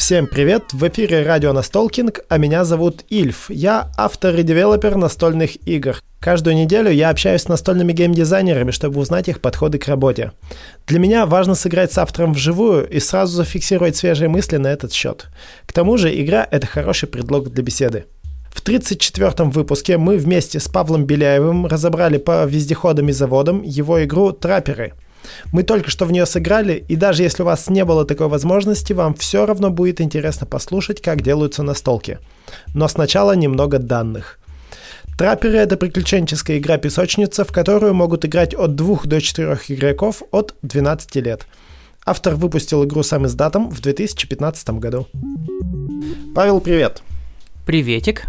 Всем привет! В эфире радио Настолкинг, а меня зовут Ильф. Я автор и девелопер настольных игр. Каждую неделю я общаюсь с настольными геймдизайнерами, чтобы узнать их подходы к работе. Для меня важно сыграть с автором вживую и сразу зафиксировать свежие мысли на этот счет. К тому же игра – это хороший предлог для беседы. В 34-м выпуске мы вместе с Павлом Беляевым разобрали по вездеходам и заводам его игру «Трапперы». Мы только что в нее сыграли, и даже если у вас не было такой возможности, вам все равно будет интересно послушать, как делаются настолки. Но сначала немного данных. Трапперы — это приключенческая игра-песочница, в которую могут играть от 2 до 4 игроков от 12 лет. Автор выпустил игру сам издатом в 2015 году. Павел, привет. Приветик.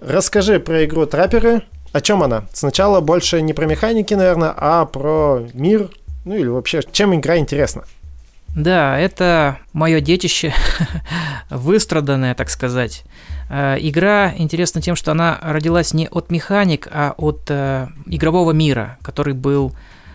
Расскажи про игру Трапперы. О чем она? Сначала больше не про механики, наверное, а про мир, ну или вообще, чем игра интересна? Да, это мое детище, выстраданное, так сказать. Э, игра интересна тем, что она родилась не от механик, а от э, игрового мира, который был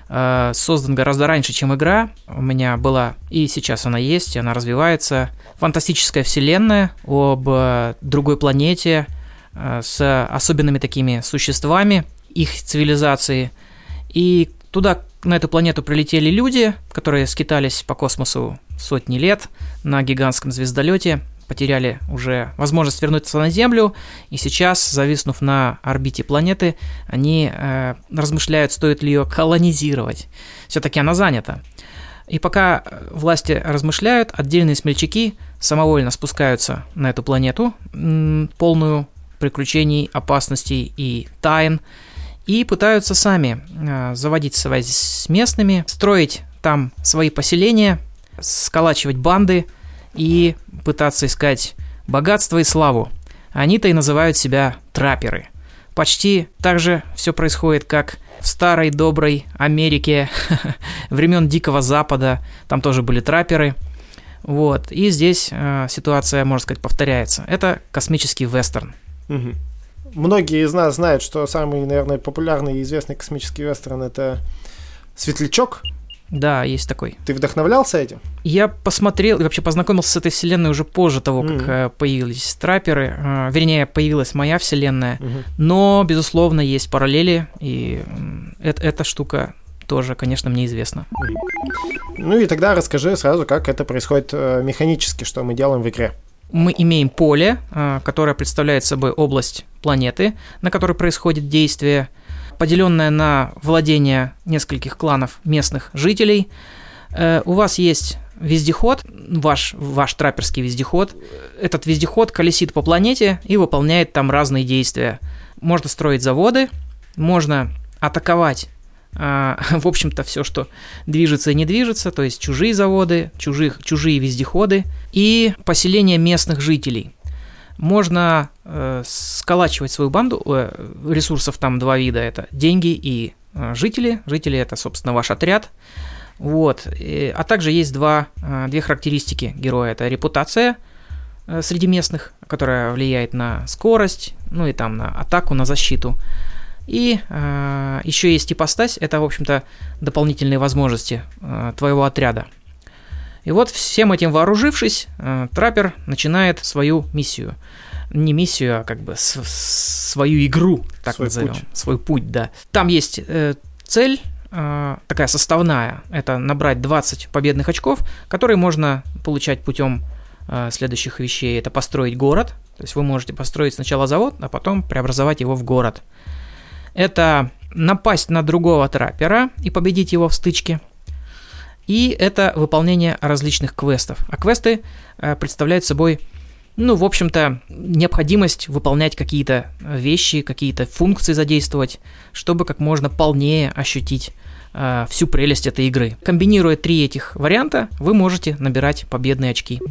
э, создан гораздо раньше, чем игра. У меня была, и сейчас она есть, она развивается. Фантастическая вселенная об э, другой планете с особенными такими существами, их цивилизации. И туда, на эту планету прилетели люди, которые скитались по космосу сотни лет на гигантском звездолете потеряли уже возможность вернуться на Землю, и сейчас, зависнув на орбите планеты, они э, размышляют, стоит ли ее колонизировать. Все-таки она занята. И пока власти размышляют, отдельные смельчаки самовольно спускаются на эту планету, полную приключений, опасностей и тайн, и пытаются сами э, заводить связь с местными, строить там свои поселения, сколачивать банды – и пытаться искать богатство и славу. Они-то и называют себя трапперы. Почти так же все происходит, как в старой доброй Америке времен Дикого Запада. Там тоже были трапперы. Вот. И здесь э, ситуация, можно сказать, повторяется. Это космический вестерн. Угу. Многие из нас знают, что самый, наверное, популярный и известный космический вестерн это Светлячок да, есть такой. Ты вдохновлялся этим? Я посмотрел и вообще познакомился с этой вселенной уже позже того, как mm-hmm. появились трапперы. Э, вернее, появилась моя вселенная. Mm-hmm. Но, безусловно, есть параллели, и это, эта штука тоже, конечно, мне известна. Ну и тогда расскажи сразу, как это происходит э, механически, что мы делаем в игре. Мы имеем поле, которое представляет собой область планеты, на которой происходит действие поделенная на владение нескольких кланов местных жителей. Э, у вас есть вездеход, ваш, ваш трапперский вездеход. Этот вездеход колесит по планете и выполняет там разные действия. Можно строить заводы, можно атаковать а, в общем-то, все, что движется и не движется, то есть чужие заводы, чужих, чужие вездеходы и поселение местных жителей. Можно э, сколачивать свою банду, э, ресурсов там два вида, это деньги и э, жители, жители это, собственно, ваш отряд, вот, и, а также есть два, э, две характеристики героя, это репутация э, среди местных, которая влияет на скорость, ну и там на атаку, на защиту, и э, еще есть ипостась, это, в общем-то, дополнительные возможности э, твоего отряда. И вот всем этим вооружившись, э, траппер начинает свою миссию. Не миссию, а как бы свою игру, так свой назовем. Путь. Свой путь, да. Там есть э, цель, э, такая составная, это набрать 20 победных очков, которые можно получать путем э, следующих вещей. Это построить город, то есть вы можете построить сначала завод, а потом преобразовать его в город. Это напасть на другого траппера и победить его в стычке – и это выполнение различных квестов. А квесты э, представляют собой, ну, в общем-то, необходимость выполнять какие-то вещи, какие-то функции задействовать, чтобы как можно полнее ощутить э, всю прелесть этой игры. Комбинируя три этих варианта, вы можете набирать победные очки.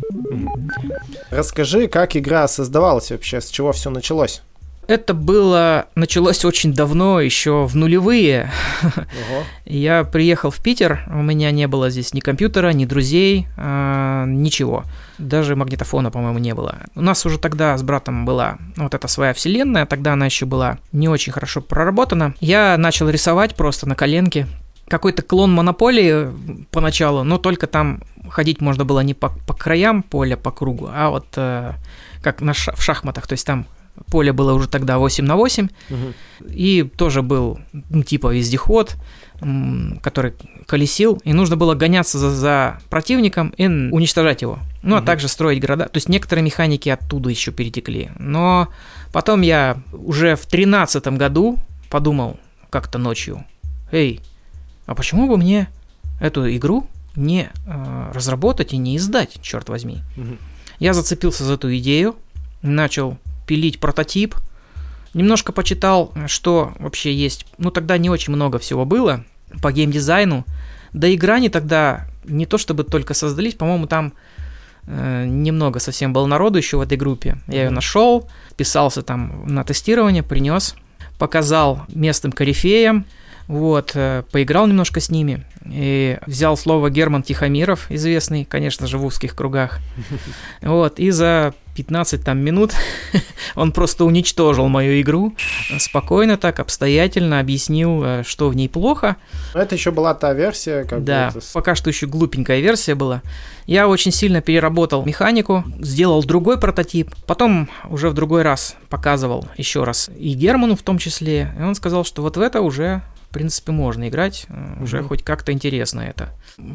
Расскажи, как игра создавалась вообще, с чего все началось? Это было, началось очень давно, еще в нулевые. Ого. Я приехал в Питер, у меня не было здесь ни компьютера, ни друзей, э, ничего. Даже магнитофона, по-моему, не было. У нас уже тогда с братом была вот эта своя вселенная, тогда она еще была не очень хорошо проработана. Я начал рисовать просто на коленке, какой-то клон монополии поначалу, но только там ходить можно было не по, по краям поля, по кругу, а вот э, как на ша- в шахматах, то есть там поле было уже тогда 8 на 8, угу. и тоже был ну, типа вездеход, который колесил, и нужно было гоняться за, за противником и уничтожать его. Ну, угу. а также строить города. То есть некоторые механики оттуда еще перетекли. Но потом я уже в тринадцатом году подумал как-то ночью, эй, а почему бы мне эту игру не э, разработать и не издать, черт возьми. Угу. Я зацепился за эту идею, начал пилить прототип, немножко почитал, что вообще есть. Ну, тогда не очень много всего было по геймдизайну. Да и грани тогда не то чтобы только создались, по-моему, там э, немного совсем было народу еще в этой группе. Я ее нашел, писался там на тестирование, принес, показал местным корифеям, вот, э, поиграл немножко с ними и взял слово Герман Тихомиров, известный, конечно же, в узких кругах. Вот, и за 15 там минут он просто уничтожил мою игру, спокойно так, обстоятельно объяснил, э, что в ней плохо. Это еще была та версия, как Да, это... пока что еще глупенькая версия была. Я очень сильно переработал механику, сделал другой прототип, потом уже в другой раз показывал еще раз и Герману в том числе, и он сказал, что вот в это уже в принципе, можно играть, mm-hmm. уже хоть как-то интересно это.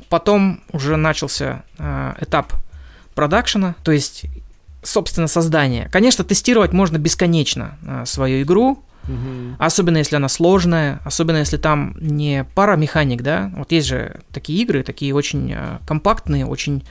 Потом уже начался э, этап продакшена, то есть, собственно, создание. Конечно, тестировать можно бесконечно э, свою игру, Угу. Особенно если она сложная, особенно если там не пара механик, да. Вот есть же такие игры, такие очень э, компактные, очень,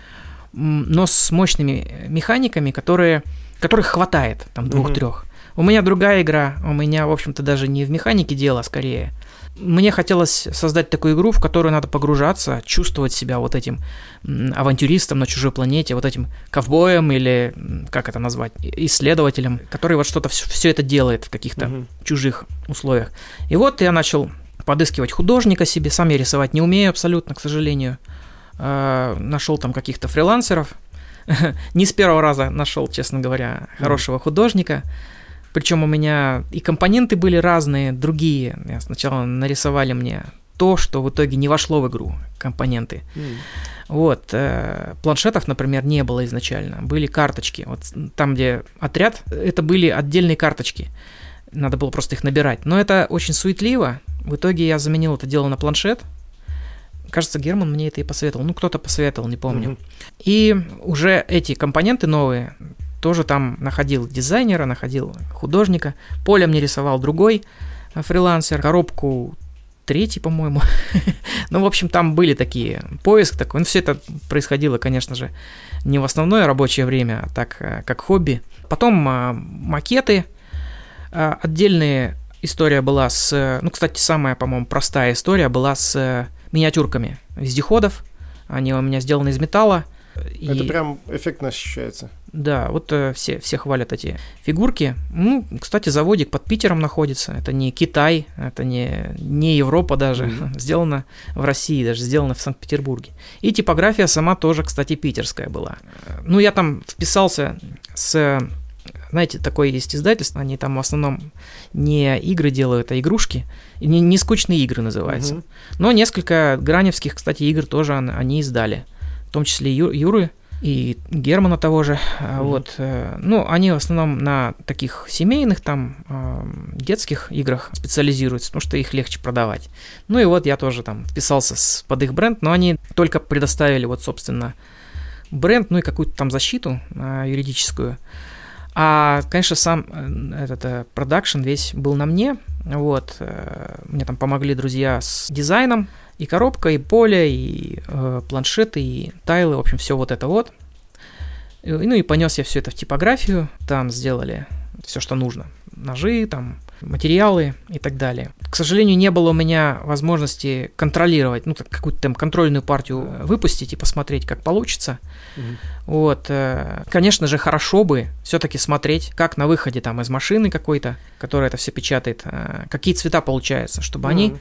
но с мощными механиками, которые, которых хватает, там, двух-трех. Угу. У меня другая игра, у меня, в общем-то, даже не в механике дело, скорее. Мне хотелось создать такую игру, в которую надо погружаться, чувствовать себя вот этим авантюристом на чужой планете, вот этим ковбоем или, как это назвать, исследователем, который вот что-то все, все это делает в каких-то угу. чужих условиях. И вот я начал подыскивать художника себе, сам я рисовать не умею абсолютно, к сожалению. Э, нашел там каких-то фрилансеров, не с первого раза нашел, честно говоря, хорошего художника. Причем у меня и компоненты были разные, другие. Сначала нарисовали мне то, что в итоге не вошло в игру, компоненты. Mm. Вот, э, планшетов, например, не было изначально, были карточки. Вот там, где отряд, это были отдельные карточки. Надо было просто их набирать. Но это очень суетливо. В итоге я заменил это дело на планшет. Кажется, Герман мне это и посоветовал. Ну, кто-то посоветовал, не помню. Mm-hmm. И уже эти компоненты новые тоже там находил дизайнера, находил художника. Поле мне рисовал другой э, фрилансер, коробку третий, по-моему. ну, в общем, там были такие, поиск такой. Ну, все это происходило, конечно же, не в основное рабочее время, а так, э, как хобби. Потом а, макеты. Отдельная история была с... Ну, кстати, самая, по-моему, простая история была с миниатюрками вездеходов. Они у меня сделаны из металла. Это и... прям эффектно ощущается. Да, вот э, все, все хвалят эти фигурки. Ну, кстати, заводик под Питером находится. Это не Китай, это не, не Европа даже. Mm-hmm. Сделано в России, даже сделано в Санкт-Петербурге. И типография сама тоже, кстати, питерская была. Ну, я там вписался с знаете, такое есть издательство, они там в основном не игры делают, а игрушки, не, не скучные игры называются. Угу. Но несколько граневских, кстати, игр тоже они издали том числе Ю, Юры и Германа того же. Mm-hmm. Вот. Э, ну, они в основном на таких семейных, там, э, детских играх специализируются, потому что их легче продавать. Ну и вот я тоже там вписался с, под их бренд, но они только предоставили вот, собственно, бренд, ну и какую-то там защиту э, юридическую. А, конечно, сам этот продакшн весь был на мне. Вот. Мне там помогли друзья с дизайном, и коробка, и поле, и э, планшеты, и тайлы, в общем, все вот это вот. И, ну и понес я все это в типографию, там сделали все, что нужно. Ножи, там, материалы и так далее. К сожалению, не было у меня возможности контролировать, ну, какую-то там контрольную партию выпустить и посмотреть, как получится. Угу. Вот. Э, конечно же, хорошо бы все-таки смотреть, как на выходе там из машины какой-то, которая это все печатает, э, какие цвета получаются, чтобы угу. они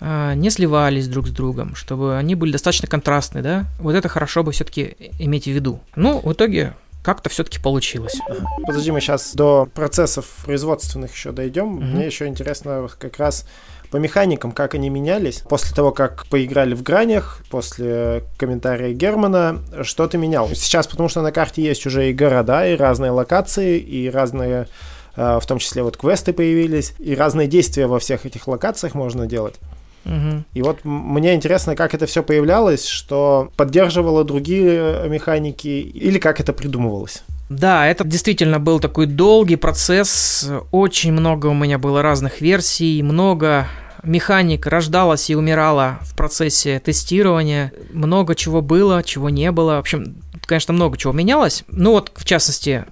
не сливались друг с другом, чтобы они были достаточно контрастны, да, вот это хорошо бы все-таки иметь в виду. Ну, в итоге как-то все-таки получилось. Подожди, мы сейчас до процессов производственных еще дойдем. Mm-hmm. Мне еще интересно как раз по механикам, как они менялись. После того, как поиграли в гранях, после комментария Германа, что ты менял? Сейчас, потому что на карте есть уже и города, и разные локации, и разные э, в том числе вот квесты появились, и разные действия во всех этих локациях можно делать. Угу. И вот мне интересно, как это все появлялось, что поддерживало другие механики, или как это придумывалось. Да, это действительно был такой долгий процесс. Очень много у меня было разных версий, много механик рождалась и умирала в процессе тестирования. Много чего было, чего не было. В общем, конечно, много чего менялось. Ну вот, в частности,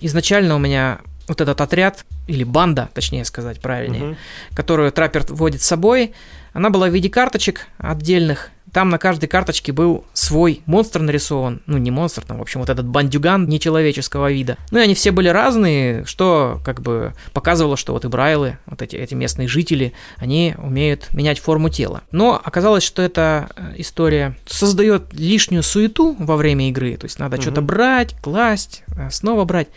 изначально у меня вот этот отряд, или банда, точнее сказать правильнее, угу. которую траппер водит с собой, она была в виде карточек отдельных, там на каждой карточке был свой монстр нарисован. Ну, не монстр, там, в общем, вот этот бандюган нечеловеческого вида. Ну, и они все были разные, что как бы показывало, что вот и брайлы, вот эти, эти местные жители, они умеют менять форму тела. Но оказалось, что эта э, история создает лишнюю суету во время игры. То есть надо угу. что-то брать, класть, э, снова брать.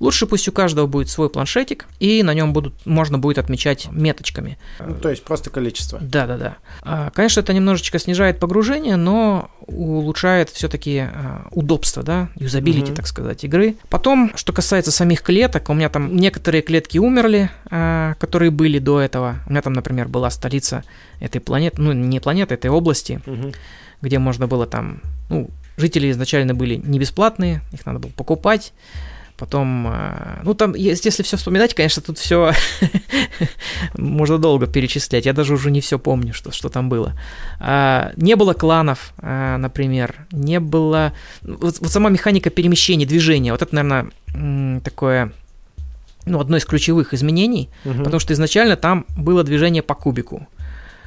Лучше пусть у каждого будет свой планшетик, и на нем будут, можно будет отмечать меточками. Ну, то есть просто количество. Да, да, да. Конечно, это немножечко снижает погружение, но улучшает все-таки а, удобство, да, юзабилити, mm-hmm. так сказать, игры. Потом, что касается самих клеток, у меня там некоторые клетки умерли, а, которые были до этого. У меня там, например, была столица этой планеты, ну, не планеты, этой области, mm-hmm. где можно было там, ну, жители изначально были не бесплатные, их надо было покупать. Потом, э, ну там, если все вспоминать, конечно, тут все можно долго перечислять. Я даже уже не все помню, что, что там было. А, не было кланов, а, например, не было... Вот, вот сама механика перемещения, движения, вот это, наверное, такое ну, одно из ключевых изменений, угу. потому что изначально там было движение по кубику.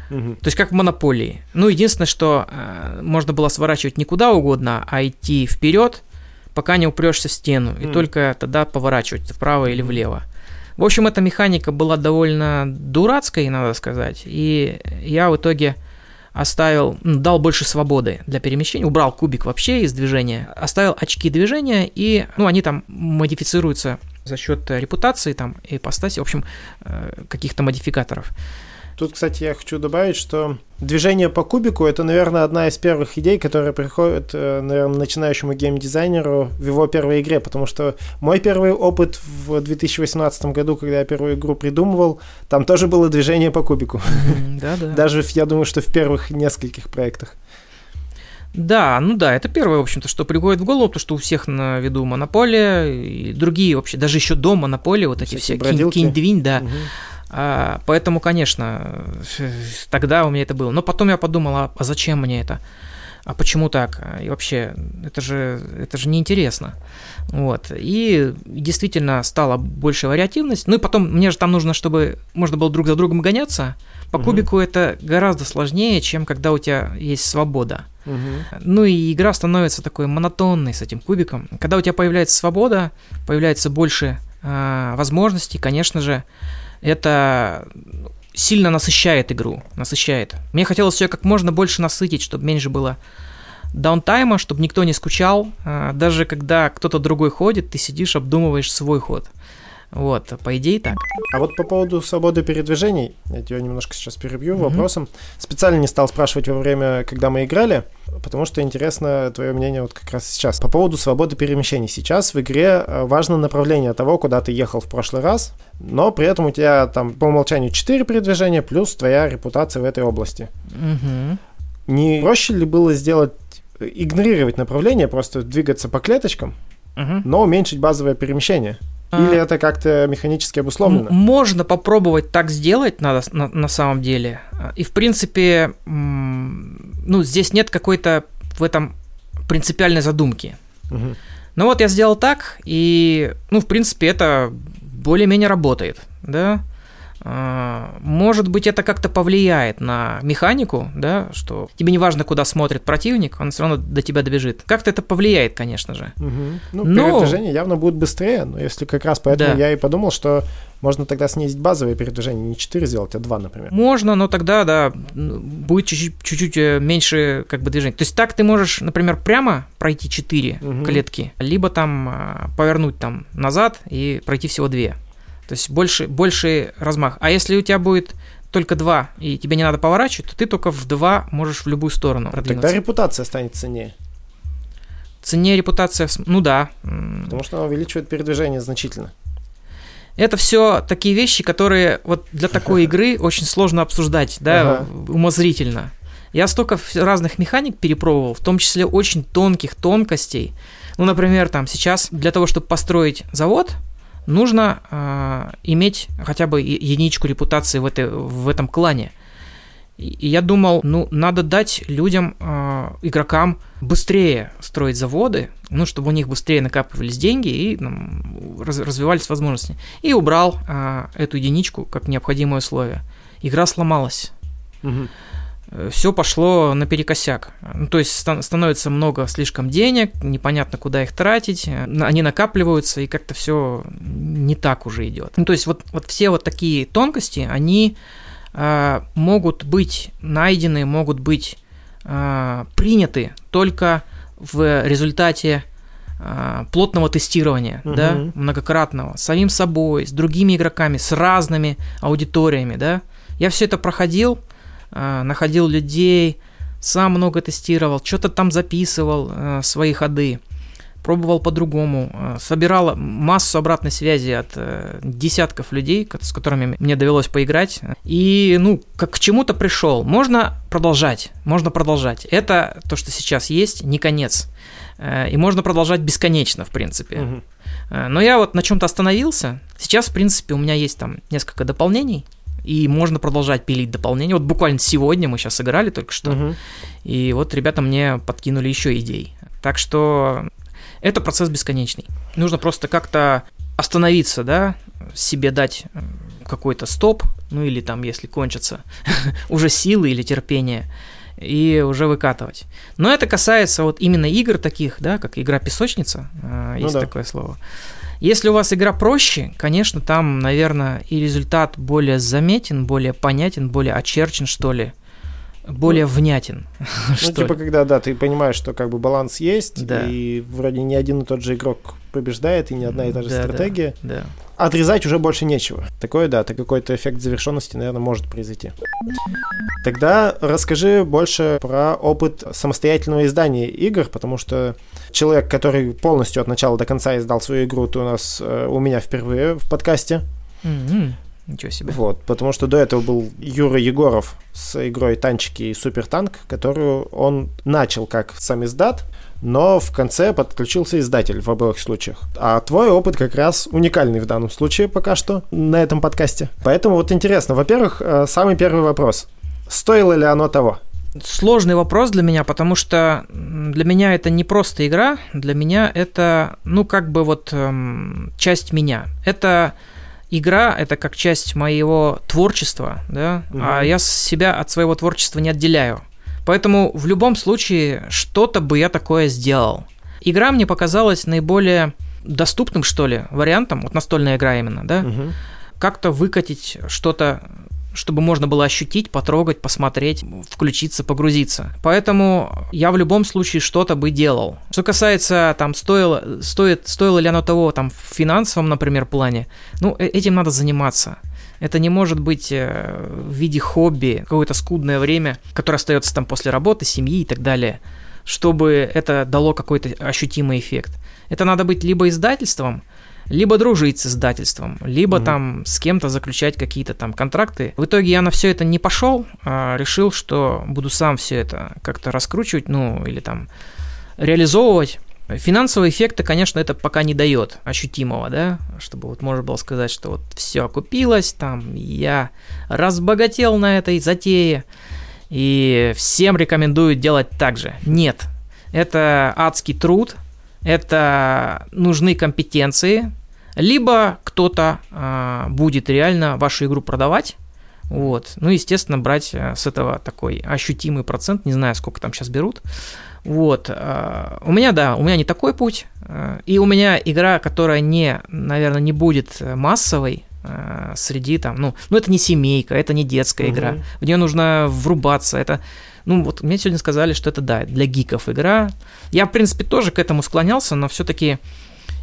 Угу. То есть как в монополии. Ну, единственное, что э, можно было сворачивать не куда угодно, а идти вперед, пока не упрешься в стену, и mm. только тогда поворачивать вправо или влево. В общем, эта механика была довольно дурацкой, надо сказать, и я в итоге оставил, дал больше свободы для перемещения, убрал кубик вообще из движения, оставил очки движения, и, ну, они там модифицируются за счет репутации, там, ипостаси, в общем, э, каких-то модификаторов. Тут, кстати, я хочу добавить, что движение по кубику это, наверное, одна из первых идей, которая приходит, э, наверное, начинающему геймдизайнеру в его первой игре, потому что мой первый опыт в 2018 году, когда я первую игру придумывал, там тоже было движение по кубику. Да, да. Даже, я думаю, что в первых нескольких проектах. Да, ну да, это первое, в общем-то, что приходит в голову, то, что у всех на виду монополия и другие вообще, даже еще до монополии, вот эти все кинь-двинь, да. Угу а, поэтому, конечно, тогда у меня это было. Но потом я подумал, а, а зачем мне это? А почему так? И вообще, это же, это же неинтересно. Вот. И действительно стала больше вариативность. Ну и потом, мне же там нужно, чтобы можно было друг за другом гоняться. По угу. кубику это гораздо сложнее, чем когда у тебя есть свобода. Угу. Ну и игра становится такой монотонной с этим кубиком. Когда у тебя появляется свобода, появляется больше э, возможностей, конечно же, это сильно насыщает игру, насыщает. Мне хотелось все как можно больше насытить, чтобы меньше было даунтайма, чтобы никто не скучал. А, даже когда кто-то другой ходит, ты сидишь, обдумываешь свой ход. Вот, по идее так. А вот по поводу свободы передвижений, я тебя немножко сейчас перебью mm-hmm. вопросом. Специально не стал спрашивать во время, когда мы играли, потому что интересно твое мнение вот как раз сейчас. По поводу свободы перемещений. Сейчас в игре э, важно направление того, куда ты ехал в прошлый раз, но при этом у тебя там по умолчанию 4 передвижения плюс твоя репутация в этой области. Mm-hmm. Не проще ли было сделать, игнорировать направление, просто двигаться по клеточкам, mm-hmm. но уменьшить базовое перемещение? Или а, это как-то механически обусловлено? Можно попробовать так сделать надо, на, на самом деле. И, в принципе, ну, здесь нет какой-то в этом принципиальной задумки. Угу. Ну вот я сделал так, и, ну, в принципе, это более-менее работает, да. А, может быть, это как-то повлияет на механику, да, что тебе не важно, куда смотрит противник, он все равно до тебя добежит. Как-то это повлияет, конечно же. Угу. Ну, но... передвижение явно будет быстрее, но если как раз поэтому да. я и подумал, что можно тогда снизить базовое передвижение, не 4 сделать, а 2, например. Можно, но тогда, да, будет чуть-чуть э, меньше как бы движений. То есть так ты можешь, например, прямо пройти 4 угу. клетки, либо там а, повернуть там назад и пройти всего 2. То есть больше, больше размах. А если у тебя будет только два, и тебе не надо поворачивать, то ты только в два можешь в любую сторону продвинуться. Тогда репутация станет ценнее. Цене репутация, ну да. Потому что она увеличивает передвижение значительно. Это все такие вещи, которые вот для такой игры очень сложно обсуждать, да, ага. умозрительно. Я столько разных механик перепробовал, в том числе очень тонких тонкостей. Ну, например, там сейчас для того, чтобы построить завод, нужно э, иметь хотя бы единичку репутации в, этой, в этом клане. И я думал, ну, надо дать людям, э, игрокам, быстрее строить заводы, ну, чтобы у них быстрее накапливались деньги и ну, раз, развивались возможности. И убрал э, эту единичку как необходимое условие. Игра сломалась. Угу все пошло наперекосяк. Ну, то есть становится много слишком денег, непонятно, куда их тратить, они накапливаются, и как-то все не так уже идет. Ну, то есть вот, вот все вот такие тонкости, они э, могут быть найдены, могут быть э, приняты только в результате э, плотного тестирования, угу. да, многократного, с самим собой, с другими игроками, с разными аудиториями, да. Я все это проходил, находил людей, сам много тестировал, что-то там записывал, э, свои ходы пробовал по-другому, э, собирал массу обратной связи от э, десятков людей, с которыми мне довелось поиграть, и, ну, как к чему-то пришел. Можно продолжать, можно продолжать. Это то, что сейчас есть, не конец. Э, и можно продолжать бесконечно, в принципе. Угу. Но я вот на чем-то остановился. Сейчас, в принципе, у меня есть там несколько дополнений, и можно продолжать пилить дополнения. Вот буквально сегодня мы сейчас играли только что, угу. и вот ребята мне подкинули еще идей. Так что это процесс бесконечный. Нужно просто как-то остановиться, да, себе дать какой-то стоп, ну или там, если кончатся уже силы или терпение, и уже выкатывать. Но это касается вот именно игр таких, да, как игра песочница, э, ну есть да. такое слово. Если у вас игра проще, конечно, там, наверное, и результат более заметен, более понятен, более очерчен, что ли более ну, внятен. Ну, типа, когда, да, ты понимаешь, что как бы баланс есть, да. и вроде не один и тот же игрок побеждает, и не одна и та же да, стратегия. Да, да. Отрезать уже больше нечего. Такое, да, то какой-то эффект завершенности, наверное, может произойти. Тогда расскажи больше про опыт самостоятельного издания игр, потому что человек, который полностью от начала до конца издал свою игру, ты у нас э, у меня впервые в подкасте. Mm-hmm. Ничего себе. Вот, потому что до этого был Юра Егоров с игрой «Танчики» и «Супер танк», которую он начал как сам издат, но в конце подключился издатель в обоих случаях. А твой опыт как раз уникальный в данном случае пока что на этом подкасте. Поэтому вот интересно, во-первых, э, самый первый вопрос. Стоило ли оно того? Сложный вопрос для меня, потому что для меня это не просто игра, для меня это, ну, как бы вот эм, часть меня. Это игра это как часть моего творчества, да, угу. а я себя от своего творчества не отделяю. Поэтому в любом случае что-то бы я такое сделал. Игра мне показалась наиболее доступным, что ли, вариантом, вот настольная игра именно, да, угу. как-то выкатить что-то чтобы можно было ощутить, потрогать, посмотреть, включиться, погрузиться. Поэтому я в любом случае что-то бы делал. Что касается там стоило, стоит, стоило ли оно того там в финансовом, например, плане, ну э, этим надо заниматься. Это не может быть э, в виде хобби, какое-то скудное время, которое остается там после работы, семьи и так далее, чтобы это дало какой-то ощутимый эффект. Это надо быть либо издательством, либо дружить с издательством, либо mm там с кем-то заключать какие-то там контракты. В итоге я на все это не пошел, а решил, что буду сам все это как-то раскручивать, ну или там реализовывать. Финансового эффекта, конечно, это пока не дает ощутимого, да, чтобы вот можно было сказать, что вот все окупилось, там я разбогател на этой затее, и всем рекомендую делать так же. Нет, это адский труд, это нужны компетенции, либо кто-то э, будет реально вашу игру продавать, вот. Ну, естественно, брать э, с этого такой ощутимый процент, не знаю, сколько там сейчас берут. Вот. Э, у меня, да, у меня не такой путь. Э, и у меня игра, которая не, наверное, не будет массовой, среди там, ну, ну это не семейка, это не детская угу. игра, в нее нужно врубаться, это, ну вот мне сегодня сказали, что это да, для гиков игра. Я в принципе тоже к этому склонялся, но все-таки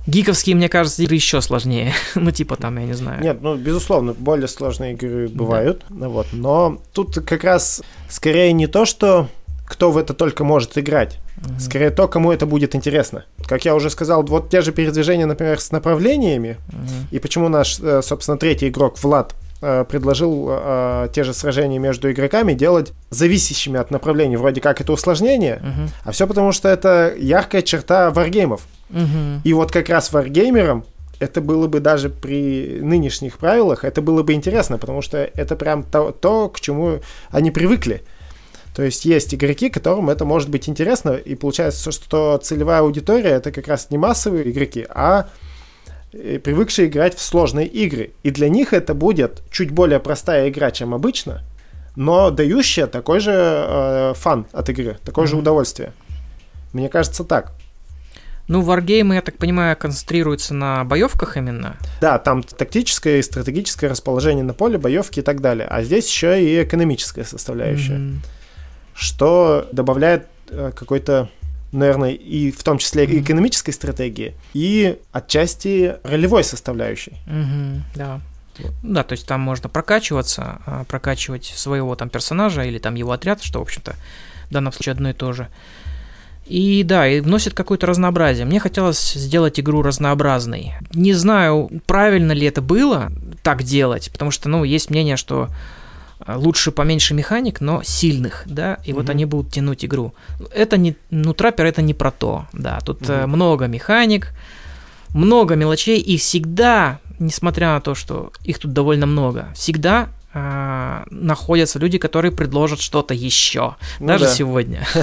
Гиковские, мне кажется, игры еще сложнее. ну, типа там, я не знаю. Нет, ну, безусловно, более сложные игры бывают. Да. Вот, но тут как раз скорее не то, что кто в это только может играть. Угу. Скорее то, кому это будет интересно. Как я уже сказал, вот те же передвижения, например, с направлениями, угу. и почему наш, э, собственно, третий игрок Влад предложил э, те же сражения между игроками делать зависящими от направлений. Вроде как это усложнение, угу. а все потому, что это яркая черта варгеймов. Угу. И вот как раз варгеймерам это было бы даже при нынешних правилах, это было бы интересно, потому что это прям то, то к чему они привыкли. То есть есть игроки, которым это может быть интересно, и получается, что целевая аудитория это как раз не массовые игроки, а э, привыкшие играть в сложные игры. И для них это будет чуть более простая игра, чем обычно, но дающая такой же э, фан от игры, такое mm-hmm. же удовольствие. Мне кажется так. Ну, варгеймы, я так понимаю, концентрируются на боевках именно. Да, там тактическое и стратегическое расположение на поле, боевки и так далее. А здесь еще и экономическая составляющая. Mm-hmm что добавляет э, какой-то наверное, и в том числе mm-hmm. экономической стратегии, и отчасти ролевой составляющей. Mm-hmm, да. Вот. Да, то есть там можно прокачиваться, а, прокачивать своего там персонажа или там его отряд, что, в общем-то, в данном случае одно и то же. И да, и вносит какое-то разнообразие. Мне хотелось сделать игру разнообразной. Не знаю, правильно ли это было так делать, потому что, ну, есть мнение, что лучше поменьше механик, но сильных, да, и угу. вот они будут тянуть игру. Это не, ну, траппер это не про то, да, тут угу. много механик, много мелочей, и всегда, несмотря на то, что их тут довольно много, всегда э, находятся люди, которые предложат что-то еще, ну даже да. сегодня.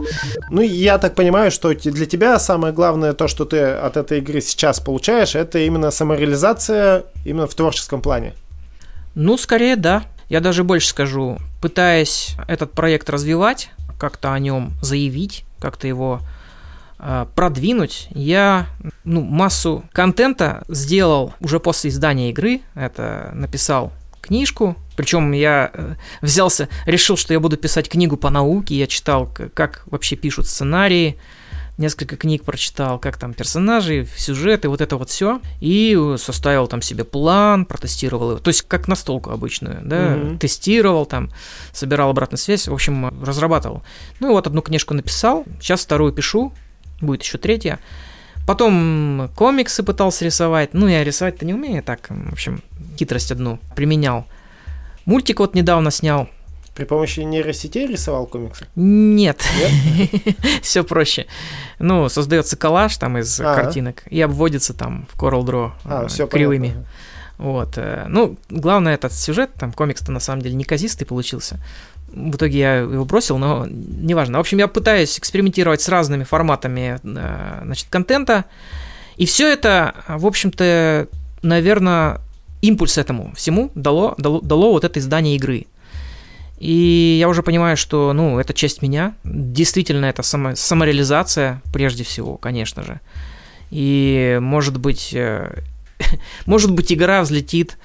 Ну, я так понимаю, что для тебя самое главное то, что ты от этой игры сейчас получаешь, это именно самореализация именно в творческом плане. Ну, скорее да. Я даже больше скажу, пытаясь этот проект развивать, как-то о нем заявить, как-то его э, продвинуть, я ну, массу контента сделал уже после издания игры. Это написал книжку, причем я э, взялся, решил, что я буду писать книгу по науке, я читал, как вообще пишут сценарии, несколько книг прочитал, как там персонажи, сюжеты, вот это вот все, и составил там себе план, протестировал его, то есть как настолку обычную, да, mm-hmm. тестировал там, собирал обратную связь, в общем, разрабатывал. Ну и вот одну книжку написал, сейчас вторую пишу, будет еще третья. Потом комиксы пытался рисовать. Ну, я рисовать-то не умею, так, в общем, хитрость одну применял. Мультик вот недавно снял, при помощи нейросетей рисовал комиксы? Нет. Нет? Все проще. Ну, создается коллаж там из а -а. картинок и обводится там в Coral Draw а, э, кривыми. Понятно. Вот. Э, ну, главное этот сюжет, там комикс-то на самом деле неказистый получился. В итоге я его бросил, но неважно. В общем, я пытаюсь экспериментировать с разными форматами э, значит, контента. И все это, в общем-то, наверное, импульс этому всему дало, дало, дало вот это издание игры. И я уже понимаю, что, ну, это часть меня. Действительно, это само, самореализация, прежде всего, конечно же. И, может быть, э, может быть, игра взлетит,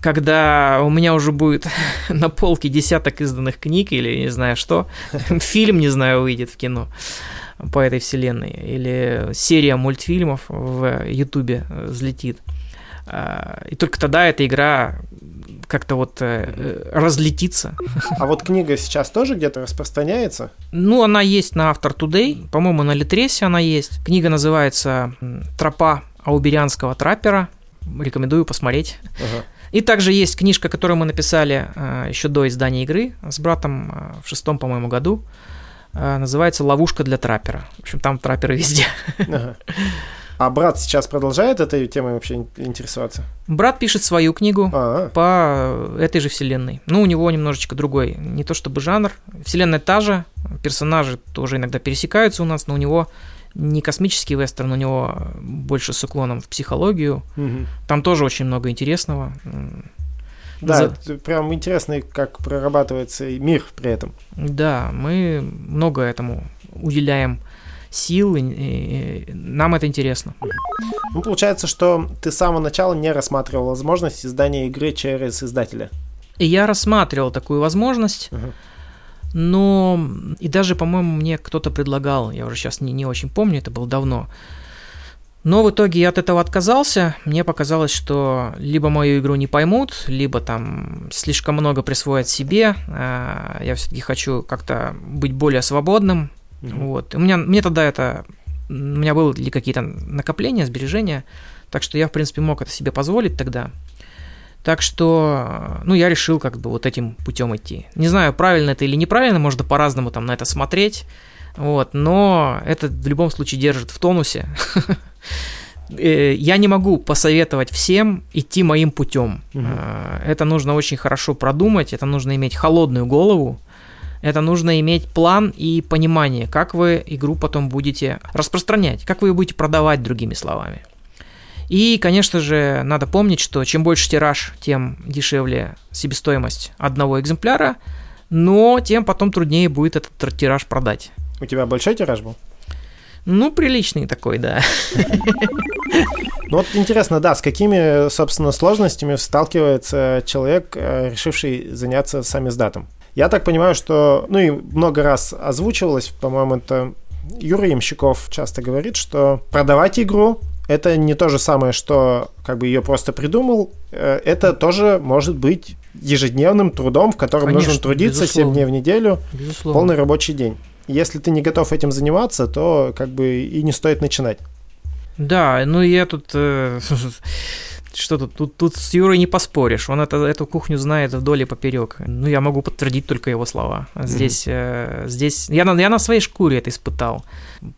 когда у меня уже будет на полке десяток изданных книг или не знаю что, фильм, не знаю, выйдет в кино по этой вселенной, или серия мультфильмов в Ютубе взлетит. А, и только тогда эта игра как-то вот э, э, разлетится. А вот книга сейчас тоже где-то распространяется? Ну, она есть на Автор Today, по-моему, на Литресе она есть. Книга называется «Тропа ауберианского траппера». Рекомендую посмотреть. Ага. И также есть книжка, которую мы написали э, еще до издания игры с братом э, в шестом, по-моему, году. Называется «Ловушка для траппера». В общем, там трапперы везде. Ага. А брат сейчас продолжает этой темой вообще интересоваться? Брат пишет свою книгу А-а. по этой же вселенной. Ну, у него немножечко другой, не то чтобы жанр. Вселенная та же, персонажи тоже иногда пересекаются у нас, но у него не космический вестерн, у него больше с уклоном в психологию. Угу. Там тоже очень много интересного. Да, За... прям интересно, как прорабатывается мир при этом. Да, мы много этому уделяем сил, и, и нам это интересно. Ну, получается, что ты с самого начала не рассматривал возможность издания игры через издателя. И я рассматривал такую возможность, uh-huh. но и даже, по-моему, мне кто-то предлагал, я уже сейчас не, не очень помню, это было давно, Но в итоге я от этого отказался. Мне показалось, что либо мою игру не поймут, либо там слишком много присвоят себе. А, я все-таки хочу как-то быть более свободным. Mm-hmm. Вот. У меня, мне тогда это... У меня были какие-то накопления, сбережения. Так что я, в принципе, мог это себе позволить тогда. Так что, ну, я решил как бы вот этим путем идти. Не знаю, правильно это или неправильно, можно по-разному там на это смотреть. Вот, но это в любом случае держит в тонусе. Э, я не могу посоветовать всем идти моим путем. Угу. Это нужно очень хорошо продумать, это нужно иметь холодную голову, это нужно иметь план и понимание, как вы игру потом будете распространять, как вы ее будете продавать, другими словами. И, конечно же, надо помнить, что чем больше тираж, тем дешевле себестоимость одного экземпляра, но тем потом труднее будет этот тираж продать. У тебя большой тираж был? Ну, приличный такой, да. Ну вот интересно, да, с какими, собственно, сложностями сталкивается человек, э, решивший заняться сами сдатом? Я так понимаю, что, ну и много раз озвучивалось, по-моему, это Юра Ямщиков часто говорит, что продавать игру это не то же самое, что как бы ее просто придумал. Э, это тоже может быть ежедневным трудом, в котором Конечно, нужно трудиться безусловно. 7 дней в неделю, безусловно. полный рабочий день если ты не готов этим заниматься, то как бы и не стоит начинать. Да, ну я тут... Э, что тут, тут, тут с Юрой не поспоришь, он это, эту кухню знает вдоль и поперек. Ну, я могу подтвердить только его слова. Здесь, mm-hmm. э, здесь я, на, я на своей шкуре это испытал.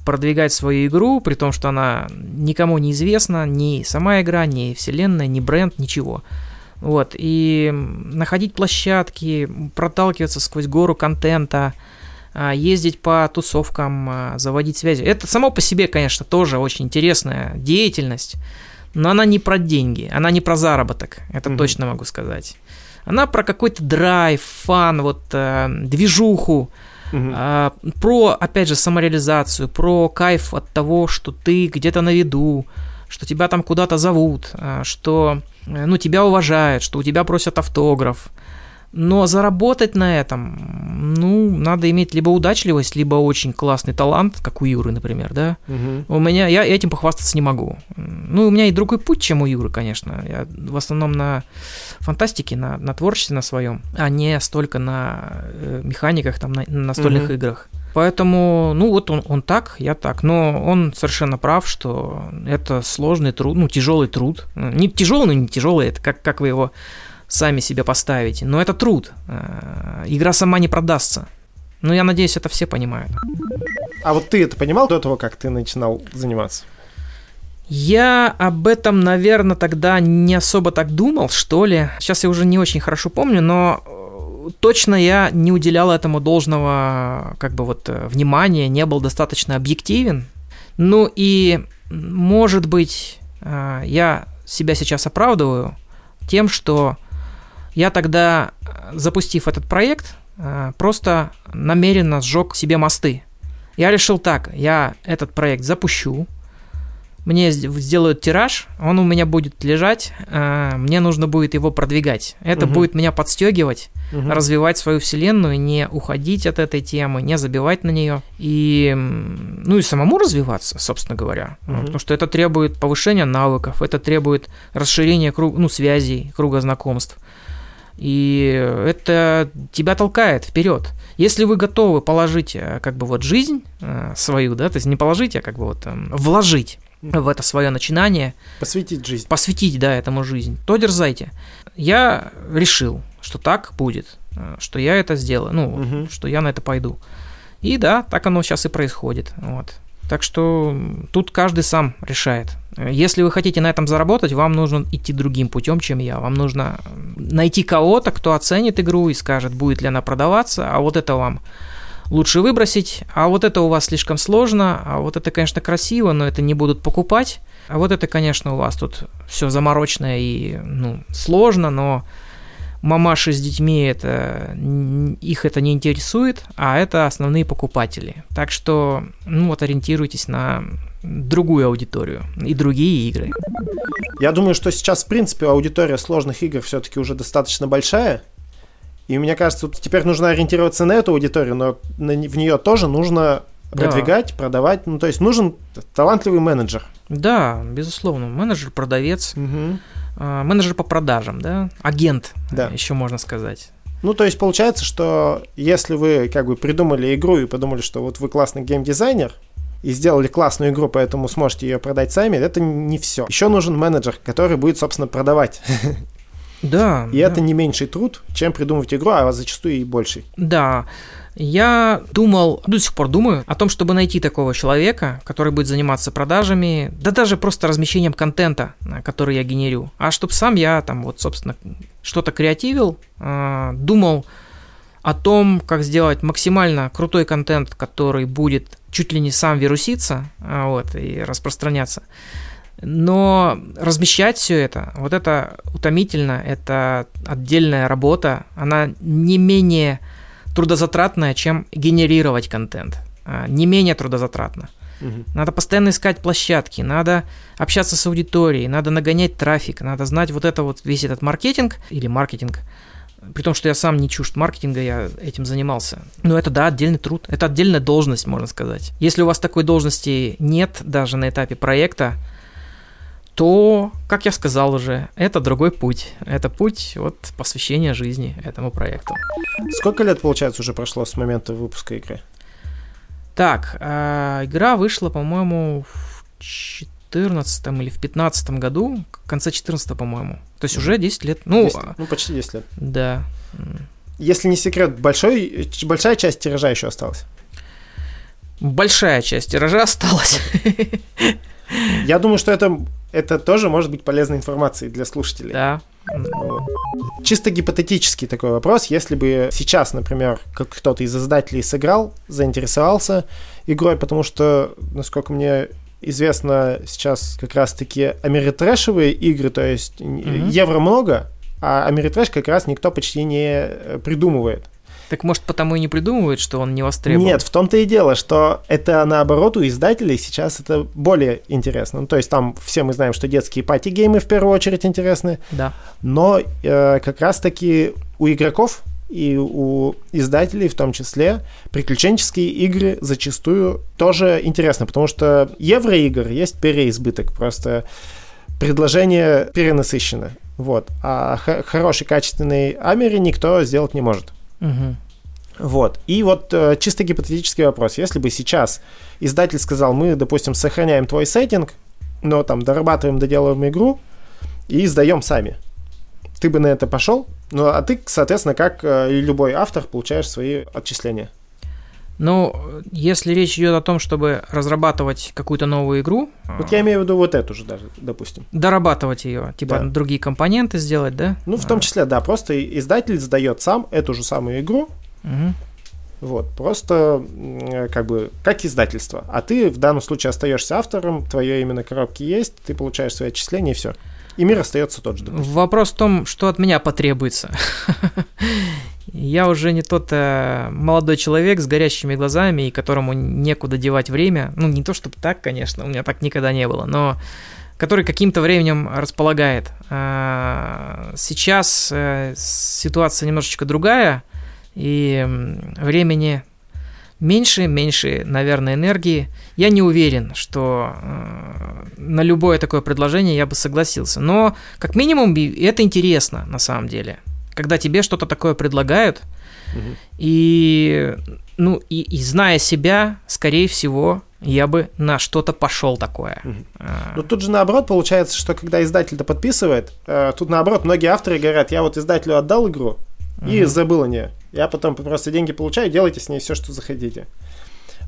Продвигать свою игру, при том, что она никому не известна, ни сама игра, ни вселенная, ни бренд, ничего. Вот, и находить площадки, проталкиваться сквозь гору контента – а, ездить по тусовкам, а, заводить связи. Это само по себе, конечно, тоже очень интересная деятельность, но она не про деньги, она не про заработок, это mm-hmm. точно могу сказать. Она про какой-то драйв, фан, вот э, движуху, mm-hmm. э, про, опять же, самореализацию, про кайф от того, что ты где-то на виду, что тебя там куда-то зовут, э, что ну, тебя уважают, что у тебя просят автограф, но заработать на этом, ну, надо иметь либо удачливость, либо очень классный талант, как у Юры, например, да. Угу. У меня, я этим похвастаться не могу. Ну, у меня и другой путь, чем у Юры, конечно. Я в основном на фантастике, на, на творчестве на своем, а не столько на э, механиках, там, на настольных угу. играх. Поэтому, ну вот он, он так, я так. Но он совершенно прав, что это сложный труд, ну, тяжелый труд. Не тяжелый, но не тяжелый, это как, как вы его сами себе поставите. Но это труд. Э, игра сама не продастся. Ну, я надеюсь, это все понимают. А вот ты это понимал до того, как ты начинал заниматься? Я об этом, наверное, тогда не особо так думал, что ли. Сейчас я уже не очень хорошо помню, но э, точно я не уделял этому должного как бы вот э, внимания, не был достаточно объективен. Ну и, может быть, я себя сейчас оправдываю тем, что я тогда, запустив этот проект, э, просто намеренно сжег себе мосты. Я решил так, я этот проект запущу, мне сделают тираж, он у меня будет лежать, э, мне нужно будет его продвигать. Это угу. будет меня подстегивать, угу. развивать свою вселенную, не уходить от этой темы, не забивать на нее и ну и самому развиваться, собственно говоря, угу. потому что это требует повышения навыков, это требует расширения круг, ну связей, круга знакомств. И это тебя толкает вперед. Если вы готовы положить э, как бы вот жизнь э, свою, да, то есть не положить, а как бы вот эм, вложить в это свое начинание. Посвятить жизнь. Посвятить, да, этому жизнь. То дерзайте. Я решил, что так будет, э, что я это сделаю, ну, угу. что я на это пойду. И да, так оно сейчас и происходит. Вот. Так что тут каждый сам решает. Если вы хотите на этом заработать, вам нужно идти другим путем, чем я. Вам нужно найти кого-то, кто оценит игру и скажет, будет ли она продаваться, а вот это вам лучше выбросить, а вот это у вас слишком сложно, а вот это, конечно, красиво, но это не будут покупать, а вот это, конечно, у вас тут все заморочено и ну, сложно, но мамаши с детьми это их это не интересует, а это основные покупатели. Так что, ну вот ориентируйтесь на другую аудиторию и другие игры. Я думаю, что сейчас, в принципе, аудитория сложных игр все-таки уже достаточно большая. И мне кажется, теперь нужно ориентироваться на эту аудиторию, но в нее тоже нужно продвигать, да. продавать. Ну, то есть нужен талантливый менеджер. Да, безусловно. Менеджер, продавец, Мгм. а, менеджер по продажам, да, агент, Да. еще можно сказать. Ну, то есть получается, что если вы как бы придумали игру и подумали, что вот вы классный геймдизайнер, и сделали классную игру, поэтому сможете ее продать сами, это не все. Еще нужен менеджер, который будет, собственно, продавать. Да. И да. это не меньший труд, чем придумывать игру, а зачастую и больший. Да. Я думал, до сих пор думаю о том, чтобы найти такого человека, который будет заниматься продажами, да даже просто размещением контента, а, который я генерю. А чтобы сам я там вот, собственно, что-то креативил, а, думал о том, как сделать максимально крутой контент, который будет чуть ли не сам вируситься а, вот, и распространяться. Но размещать все это, вот это утомительно, это отдельная работа, она не менее трудозатратная, чем генерировать контент. А, Не менее трудозатратно. Надо постоянно искать площадки, надо общаться с аудиторией, надо нагонять трафик, надо знать вот это вот весь этот маркетинг или маркетинг. При том, что я сам не чужд маркетинга, я этим занимался. Но это, да, отдельный труд. Это отдельная должность, можно сказать. Если у вас такой должности нет даже на этапе проекта, то, как я сказал уже, это другой путь. Это путь от посвящения жизни этому проекту. Сколько лет, получается, уже прошло с момента выпуска игры? Так, а, игра вышла, по-моему, в 14 или в 15 году, в конце 14 по-моему. То есть уже 10 лет. Ну, 10 а, ну, почти 10 лет. да. Если не секрет, большой, большая часть тиража еще осталась. Большая часть тиража осталась. Я думаю, что это, это тоже может быть полезной информацией для слушателей. Да. Чисто гипотетический такой вопрос. Если бы сейчас, например, как кто-то из издателей сыграл, заинтересовался игрой, потому что, насколько мне известно, сейчас как раз-таки америтрэшевые игры, то есть Мгм. евро много, а америтрэш как раз никто почти не э, придумывает. Так может потому и не придумывают, что он не востребован? Нет, в том-то и дело, что это наоборот у издателей сейчас это более интересно. Ну, то есть там все мы знаем, что детские пати-геймы в первую очередь интересны, Да. но э, как раз-таки у игроков и у издателей в том числе приключенческие игры зачастую тоже интересны, потому что евроигр есть переизбыток, просто предложение перенасыщено. Вот. А хороший, качественный Амери никто сделать не может. Мгм. Вот. И вот э, чисто гипотетический вопрос. Если бы сейчас издатель сказал, мы, допустим, сохраняем твой сеттинг, но там дорабатываем, доделываем игру и издаем сами. Ты бы на это пошел? Ну, а ты, соответственно, как э, и любой автор, получаешь свои отчисления. Ну, если речь идет о том, чтобы разрабатывать какую-то новую игру, Вот я имею в виду вот эту же даже, допустим. дорабатывать ее, типа Да. другие компоненты сделать, да? Ну, в том А, числе, да, просто издатель сдает сам эту же самую игру, мгм. Вот, просто как бы как издательство. А ты в данном случае остаешься автором, твое имя на коробке есть, ты получаешь свои отчисления и все. И мир остается тот же. допустим. Вопрос в том, что от меня потребуется. Я уже не тот э, молодой человек с горящими глазами, и которому некуда девать время. Ну, не то чтобы так, конечно, у меня так никогда не было, но который каким-то временем располагает. А, Сейчас э, ситуация немножечко другая, и времени меньше, меньше, наверное, энергии. Я не уверен, что э, на любое такое предложение я бы согласился. Но, как минимум, это интересно на самом деле. Когда тебе что-то такое предлагают, Мгм. и, ну, и, и зная себя, скорее всего, я бы на что-то пошел такое. Мгм. А, Ну тут же наоборот получается, что когда издатель-то подписывает, э, тут наоборот многие авторы говорят, я вот издателю отдал игру и Мгм. забыл о ней. Я потом просто деньги получаю, делайте с ней все, что захотите.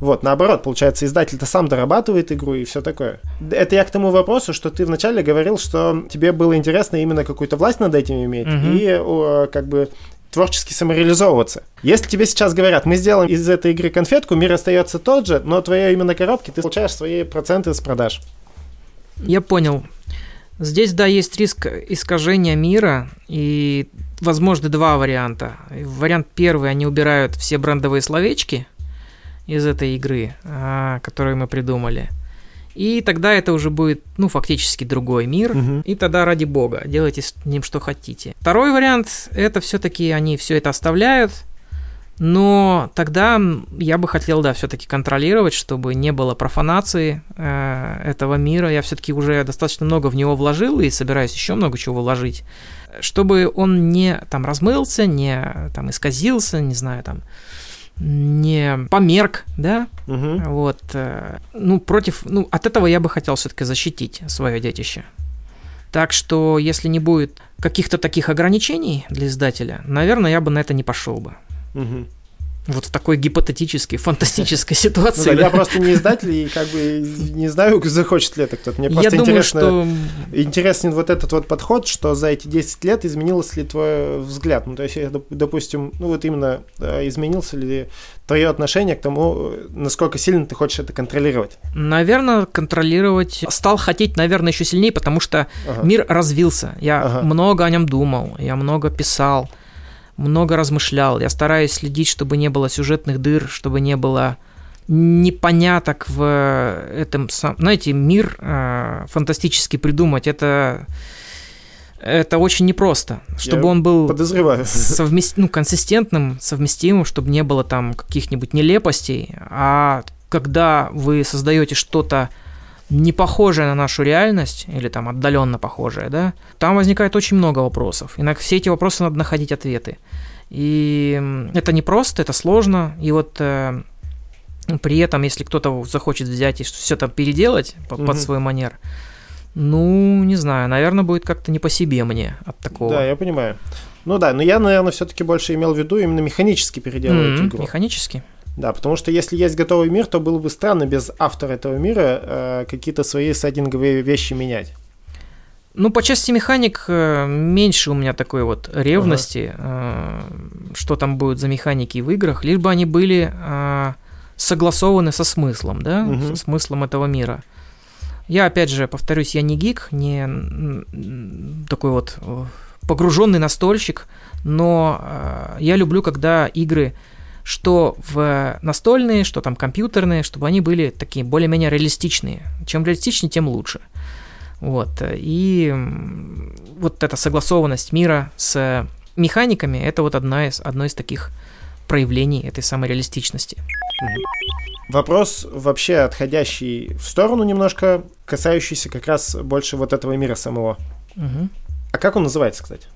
Вот, наоборот, получается, издатель-то сам дорабатывает игру и все такое. Это я к тому вопросу, что ты вначале говорил, что тебе было интересно именно какую-то власть над этим иметь Мгм. и о, как бы творчески самореализовываться. Если тебе сейчас говорят, мы сделаем из этой игры конфетку, мир остается тот же, но твое имя на коробке, ты получаешь свои проценты с продаж. Я понял. Здесь, да, есть риск искажения мира, и возможны два варианта. Вариант первый, они убирают все брендовые словечки из этой игры, а, которые мы придумали. И тогда это уже будет, ну, фактически другой мир. Мгм. И тогда, ради бога, делайте с ним что хотите. Второй вариант, это все-таки они все это оставляют, Но тогда я бы хотел, да, все-таки контролировать, чтобы не было профанации э, этого мира. Я все-таки уже достаточно много в него вложил и собираюсь еще много чего вложить, чтобы он не там размылся, не там исказился, не знаю, там не померк, да, Угу. вот, э, ну, против, ну, от этого я бы хотел все-таки защитить свое детище. Так что, если не будет каких-то таких ограничений для издателя, наверное, я бы на это не пошел бы. Угу. Вот в такой гипотетической, фантастической Ну да, ситуации. я просто не издатель и как бы не знаю, захочет ли это кто-то. Мне Я просто думаю, интересно, что интересен вот этот вот подход, что за эти 10 лет изменился ли твой взгляд? Ну, то есть, допустим, ну вот именно э, изменился ли твое отношение к тому, насколько сильно ты хочешь это контролировать? Наверное, контролировать стал хотеть, наверное, еще сильнее, потому что Ага. мир развился. Я Ага. много о нем думал, я много писал, много размышлял. Я стараюсь следить, чтобы не было сюжетных дыр, чтобы не было непоняток в этом, сам- знаете, мир э, фантастически придумать. Это это очень непросто, чтобы Я он был Подозреваю. совмест... ну, консистентным, совместимым, чтобы не было там каких-нибудь нелепостей, а когда вы создаете что-то не похожее на нашу реальность, или там отдаленно похожее, да, там возникает очень много вопросов. И на все эти вопросы надо находить ответы. И это непросто, это сложно. И вот э, при этом, если кто-то захочет взять и все там переделать по- под Мгм. свой манер, ну, не знаю, наверное, будет как-то не по себе мне от такого. Да, я понимаю. Ну да, но я, наверное, все-таки больше имел в виду именно механически переделывать М, игру. Механически. Да, потому что если есть готовый мир, то было бы странно без автора этого мира э, какие-то свои сеттинговые вещи менять. Ну, по части механик э, меньше у меня такой вот ревности, э, что там будет за механики в играх, лишь бы они были э, согласованы со смыслом, да, Мгм. со смыслом этого мира. Я, опять же, повторюсь, я не гик, не такой вот э, погруженный настольщик, но э, я люблю, когда игры, что в настольные, что там компьютерные, чтобы они были такие более-менее реалистичные. Чем реалистичнее, тем лучше. Вот. И вот эта согласованность мира с механиками, это вот одна из, одно из таких проявлений этой самой реалистичности. Вопрос вообще отходящий в сторону немножко, касающийся как раз больше вот этого мира самого. Мгм. А как он называется, кстати?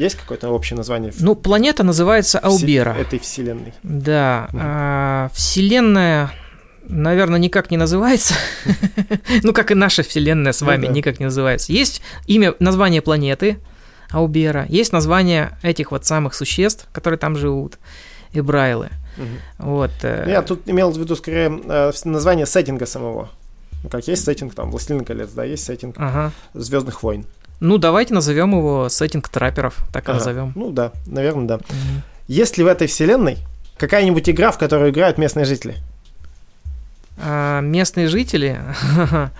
Есть какое-то общее название Ну, планета называется Аубера. этой вселенной? Да, Мгм. а, Вселенная, наверное, никак не называется. Ну, как и наша Вселенная с Ну вами да. никак не называется. Есть имя, название планеты Аубера, есть название этих вот самых существ, которые там живут, и Брайлы. Мгм. Вот. э, Ну, Я тут имел в виду скорее э, название сеттинга самого. Ну, как есть сеттинг там «Властелин колец», да, есть сеттинг Ага. «Звездных войн». Ну, давайте назовем его сеттинг трапперов, так и Ага. назовем. Ну да, наверное, да. Мгм. Есть ли в этой вселенной какая-нибудь игра, в которую играют местные жители? А, местные жители,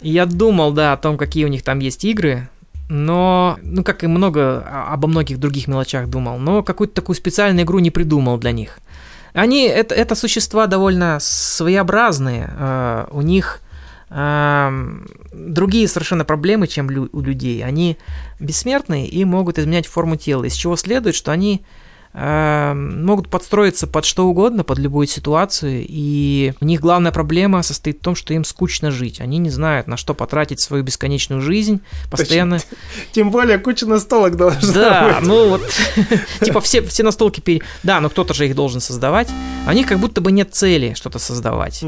я думал, да, о том, какие у них там есть игры, но, ну, как и много, обо многих других мелочах думал, но какую-то такую специальную игру не придумал для них. Они, это, это существа довольно своеобразные, э, у них другие совершенно проблемы, чем лю- у людей. Они бессмертные и могут изменять форму тела, из чего следует, что они могут подстроиться под что угодно, под любую ситуацию, и у них главная проблема состоит в том, что им скучно жить. Они не знают, на что потратить свою бесконечную жизнь, постоянно... Тем более куча настолок должна Да, быть. ну вот, типа все, все настолки. Да, но кто-то же их должен создавать. А у них как будто бы нет цели что-то создавать.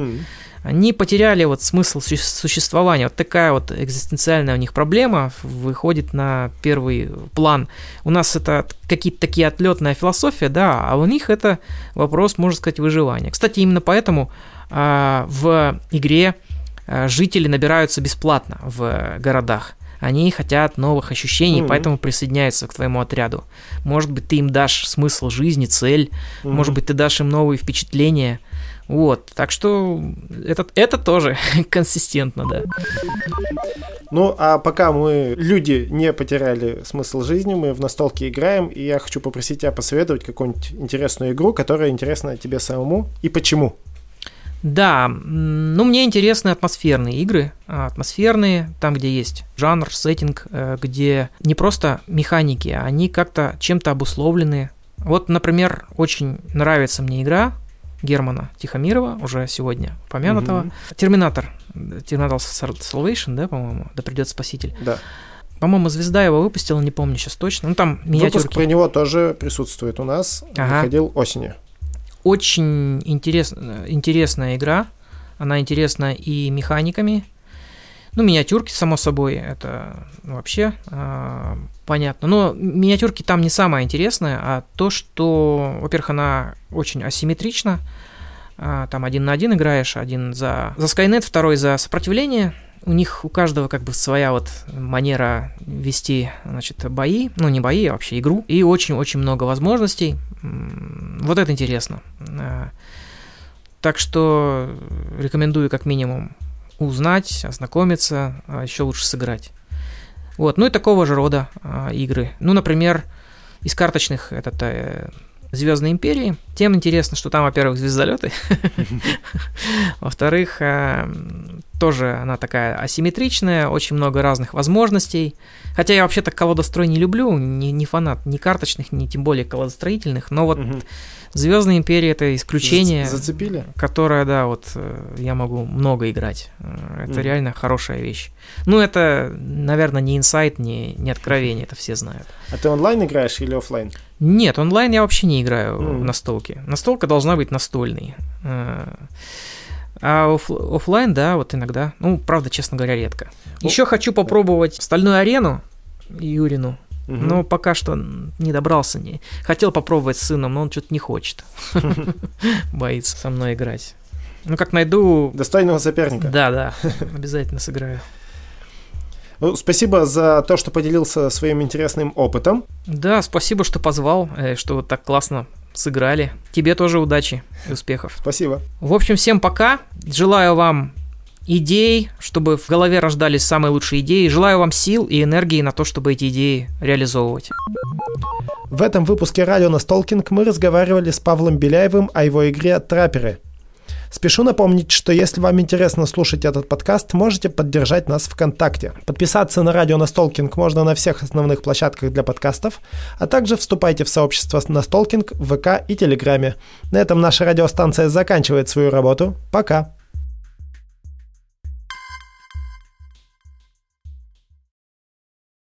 Они потеряли вот смысл су- существования. Вот такая вот экзистенциальная у них проблема выходит на первый план. У нас это какие-то такие отлетная философия, да, а у них это вопрос, можно сказать, выживания. Кстати, именно поэтому а, в игре а, жители набираются бесплатно в городах. Они хотят новых ощущений, Мгм. поэтому присоединяются к твоему отряду. Может быть, ты им дашь смысл жизни, цель, может Мгм. быть, ты дашь им новые впечатления. Вот, так что это, это тоже консистентно, да. Ну, а пока мы, люди, не потеряли смысл жизни, мы в настолке играем, и я хочу попросить тебя посоветовать какую-нибудь интересную игру, которая интересна тебе самому, и почему. Да, ну мне интересны атмосферные игры, а, атмосферные, там, где есть жанр, сеттинг, э, где не просто механики, а они как-то чем-то обусловлены Вот, например, очень нравится мне игра Германа Тихомирова, уже сегодня упомянутого. Угу. Терминатор. Терминатор Salvation, да, по-моему? Да придет Спаситель. Да. По-моему, звезда его выпустила, не помню сейчас точно. Ну, там миниатюрки. Выпуск про него тоже присутствует у нас. Ага. Выходил осенью. Очень интерес... интересная игра. Она интересна и механиками. Ну, миниатюрки, само собой, это вообще э, понятно. Но миниатюрки там не самое интересное, а то, что, во-первых, она очень асимметрична. Э, там один на один играешь, один за, за Skynet, второй за сопротивление у них у каждого как бы своя вот манера вести, значит, бои, ну не бои, а вообще игру, и очень-очень много возможностей. Вот это интересно. А, так что рекомендую как минимум узнать, ознакомиться, а еще лучше сыграть. Вот, ну и такого же рода а, игры. Ну, например, из карточных этот э, Звездной империи. Тем интересно, что там, во-первых, звездолеты, во-вторых, э, тоже она такая асимметричная, очень много разных возможностей. Хотя я вообще-то колодострой не люблю, не, не фанат ни карточных, ни тем более колодостроительных, но вот Звездная империя это исключение. Зацепили? Которое, да, вот э, я могу много играть. Э, это mm. реально хорошая вещь. Ну, это, наверное, не инсайт, не, не откровение, это все знают. А ты онлайн играешь или офлайн? Нет, онлайн я вообще не играю mm. на столке. Настолка должна быть настольной. А оф- офлайн, да, вот иногда. Ну, правда, честно говоря, редко. Еще хочу попробовать стальную арену Юрину. Угу. Но пока что не добрался. Не... Хотел попробовать с сыном, но он что-то не хочет. Боится со мной играть. Ну, как найду... Достойного соперника. Да, да, обязательно сыграю. Ну, спасибо за то, что поделился своим интересным опытом. Да, спасибо, что позвал, э, что вот так классно сыграли. Тебе тоже удачи и успехов. Спасибо. В общем, всем пока. Желаю вам идей, чтобы в голове рождались самые лучшие идеи. Желаю вам сил и энергии на то, чтобы эти идеи реализовывать. В этом выпуске радио Настолкинг мы разговаривали с Павлом Беляевым о его игре «Трапперы». Спешу напомнить, что если вам интересно слушать этот подкаст, можете поддержать нас ВКонтакте. Подписаться на радио Настолкинг можно на всех основных площадках для подкастов, а также вступайте в сообщество Настолкинг в ВК и Телеграме. На этом наша радиостанция заканчивает свою работу. Пока!